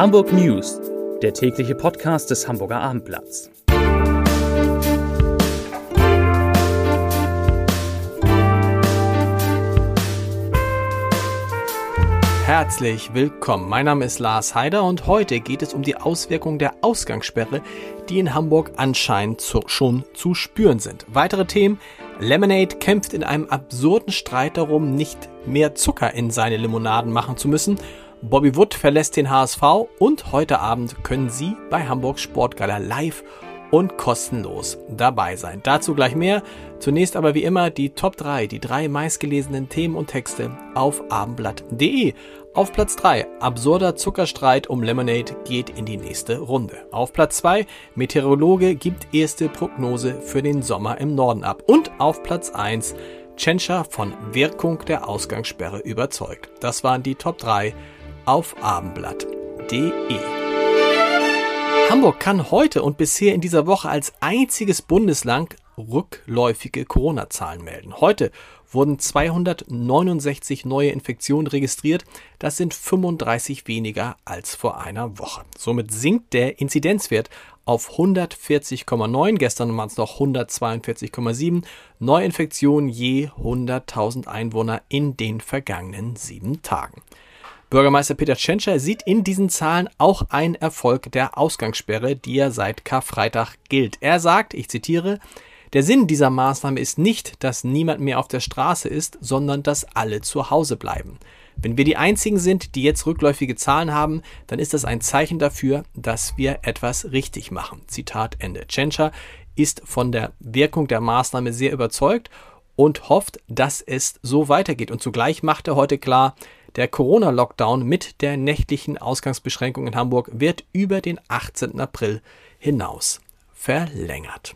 Hamburg News, der tägliche Podcast des Hamburger Abendblatts. Herzlich willkommen. Mein Name ist Lars Heider und heute geht es um die Auswirkungen der Ausgangssperre, die in Hamburg anscheinend zu, schon zu spüren sind. Weitere Themen. Lemonade kämpft in einem absurden Streit darum, nicht mehr Zucker in seine Limonaden machen zu müssen. Bobby Wood verlässt den HSV und heute Abend können Sie bei Hamburg Sportgala live und kostenlos dabei sein. Dazu gleich mehr. Zunächst aber wie immer die Top 3, die drei meistgelesenen Themen und Texte auf abendblatt.de. Auf Platz 3, absurder Zuckerstreit um Lemonade geht in die nächste Runde. Auf Platz 2, Meteorologe gibt erste Prognose für den Sommer im Norden ab. Und auf Platz 1, Tschentscher von Wirkung der Ausgangssperre überzeugt. Das waren die Top 3 auf abendblatt.de. Hamburg kann heute und bisher in dieser Woche als einziges Bundesland rückläufige Corona-Zahlen melden. Heute wurden 269 neue Infektionen registriert. Das sind 35 weniger als vor einer Woche. Somit sinkt der Inzidenzwert auf 140,9. Gestern waren es noch 142,7 Neuinfektionen je 100.000 Einwohner in den vergangenen sieben Tagen. Bürgermeister Peter Tschentscher sieht in diesen Zahlen auch einen Erfolg der Ausgangssperre, die ja seit Karfreitag gilt. Er sagt, ich zitiere, der Sinn dieser Maßnahme ist nicht, dass niemand mehr auf der Straße ist, sondern dass alle zu Hause bleiben. Wenn wir die einzigen sind, die jetzt rückläufige Zahlen haben, dann ist das ein Zeichen dafür, dass wir etwas richtig machen. Zitat Ende. Tschentscher ist von der Wirkung der Maßnahme sehr überzeugt und hofft, dass es so weitergeht. Und zugleich macht er heute klar, der Corona-Lockdown mit der nächtlichen Ausgangsbeschränkung in Hamburg wird über den 18. April hinaus verlängert.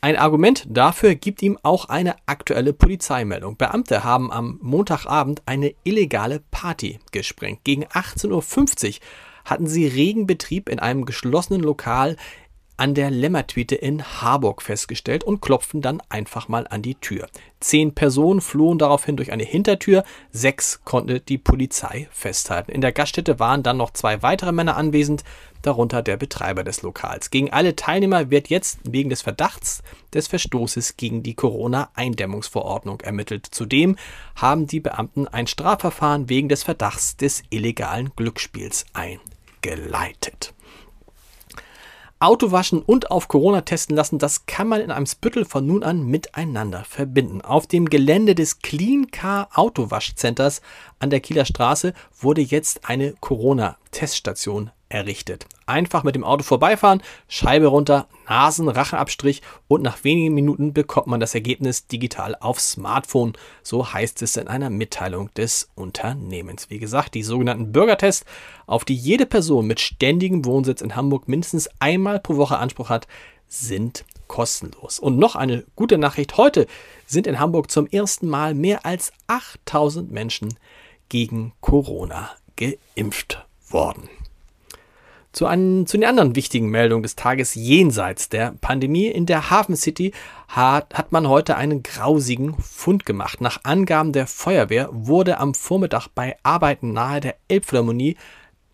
Ein Argument dafür gibt ihm auch eine aktuelle Polizeimeldung. Beamte haben am Montagabend eine illegale Party gesprengt. Gegen 18.50 Uhr hatten sie regen Betrieb in einem geschlossenen Lokal an der Lämmertwiete in Harburg festgestellt und klopften dann einfach mal an die Tür. Zehn Personen flohen daraufhin durch eine Hintertür, sechs konnte die Polizei festhalten. In der Gaststätte waren dann noch zwei weitere Männer anwesend, darunter der Betreiber des Lokals. Gegen alle Teilnehmer wird jetzt wegen des Verdachts des Verstoßes gegen die Corona-Eindämmungsverordnung ermittelt. Zudem haben die Beamten ein Strafverfahren wegen des Verdachts des illegalen Glücksspiels eingeleitet. Auto waschen und auf Corona testen lassen, das kann man in einem Spüttel von nun an miteinander verbinden. Auf dem Gelände des Clean Car Autowaschcenters an der Kieler Straße wurde jetzt eine Corona-Teststation errichtet. Einfach mit dem Auto vorbeifahren, Scheibe runter, Nasen, Racheabstrich und nach wenigen Minuten bekommt man das Ergebnis digital aufs Smartphone. So heißt es in einer Mitteilung des Unternehmens. Wie gesagt, die sogenannten Bürgertests, auf die jede Person mit ständigem Wohnsitz in Hamburg mindestens einmal pro Woche Anspruch hat, sind kostenlos. Und noch eine gute Nachricht. Heute sind in Hamburg zum ersten Mal mehr als 8000 Menschen gegen Corona geimpft worden. Zu, einen, zu den anderen wichtigen Meldungen des Tages jenseits der Pandemie. In der Hafen City hat, hat man heute einen grausigen Fund gemacht. Nach Angaben der Feuerwehr wurde am Vormittag bei Arbeiten nahe der Elbphilharmonie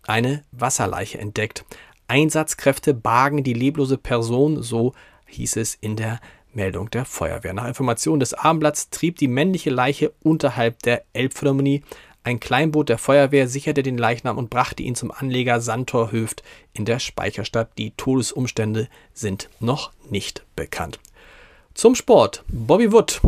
eine Wasserleiche entdeckt. Einsatzkräfte bargen die leblose Person, so hieß es in der Meldung der Feuerwehr. Nach Informationen des Abendblatts trieb die männliche Leiche unterhalb der Elbphilharmonie. Ein Kleinboot der Feuerwehr sicherte den Leichnam und brachte ihn zum Anleger Santor Höft in der Speicherstadt. Die Todesumstände sind noch nicht bekannt. Zum Sport. Bobby Wood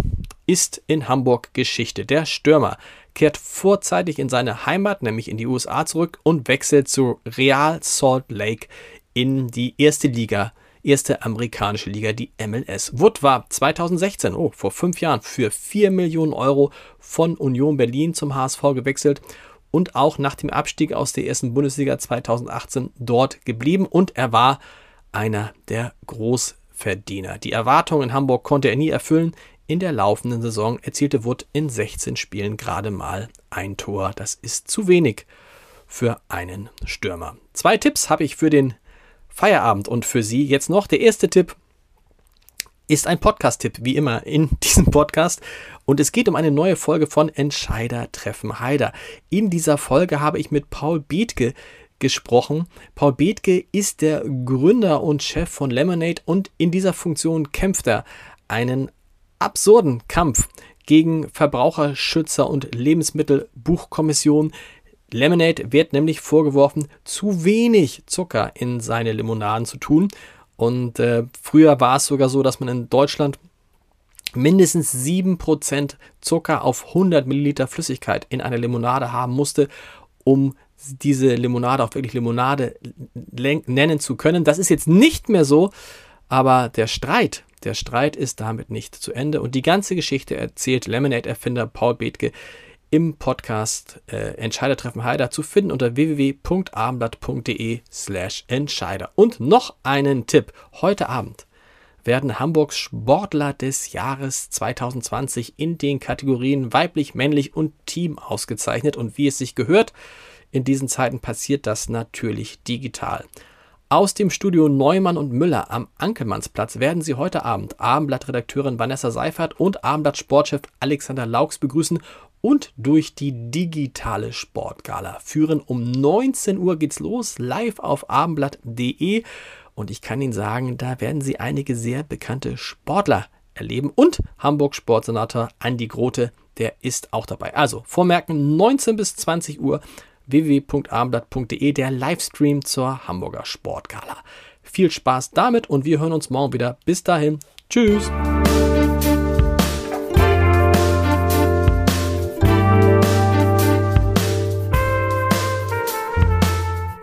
ist in Hamburg Geschichte. Der Stürmer kehrt vorzeitig in seine Heimat, nämlich in die USA zurück und wechselt zu Real Salt Lake in die erste Liga erste amerikanische Liga, die MLS. Wood war 2016, oh, vor fünf Jahren, für 4 Millionen Euro von Union Berlin zum HSV gewechselt und auch nach dem Abstieg aus der ersten Bundesliga 2018 dort geblieben und er war einer der Großverdiener. Die Erwartungen in Hamburg konnte er nie erfüllen. In der laufenden Saison erzielte Wood in 16 Spielen gerade mal ein Tor. Das ist zu wenig für einen Stürmer. Zwei Tipps habe ich für den Feierabend. Und für Sie jetzt noch der erste Tipp ist ein Podcast-Tipp, wie immer in diesem Podcast. Und es geht um eine neue Folge von Entscheider treffen Heider. In dieser Folge habe ich mit Paul Bethke gesprochen. Paul Bethke ist der Gründer und Chef von Lemonade und in dieser Funktion kämpft er einen absurden Kampf gegen Verbraucherschützer und Lebensmittelbuchkommission. Lemonade wird nämlich vorgeworfen, zu wenig Zucker in seine Limonaden zu tun. Und äh, früher war es sogar so, dass man in Deutschland mindestens 7% Zucker auf 100 Milliliter Flüssigkeit in einer Limonade haben musste, um diese Limonade auch wirklich Limonade nennen zu können. Das ist jetzt nicht mehr so, aber der Streit, der Streit ist damit nicht zu Ende. Und die ganze Geschichte erzählt Lemonade-Erfinder Paul Bethke im Podcast äh, Entscheider treffen Heider zu finden unter www.abendblatt.de slash Entscheider. Und noch einen Tipp. Heute Abend werden Hamburgs Sportler des Jahres 2020 in den Kategorien weiblich, männlich und Team ausgezeichnet. Und wie es sich gehört, in diesen Zeiten passiert das natürlich digital. Aus dem Studio Neumann und Müller am Ankelmannsplatz werden Sie heute Abend Abendblatt-Redakteurin Vanessa Seifert und Abendblatt-Sportchef Alexander Laux begrüßen und durch die digitale Sportgala führen. Um 19 Uhr geht's los, live auf abendblatt.de. Und ich kann Ihnen sagen, da werden Sie einige sehr bekannte Sportler erleben. Und Hamburg Sportsenator Andi Grote, der ist auch dabei. Also vormerken, 19 bis 20 Uhr www.abendblatt.de, der Livestream zur Hamburger Sportgala. Viel Spaß damit und wir hören uns morgen wieder. Bis dahin, tschüss.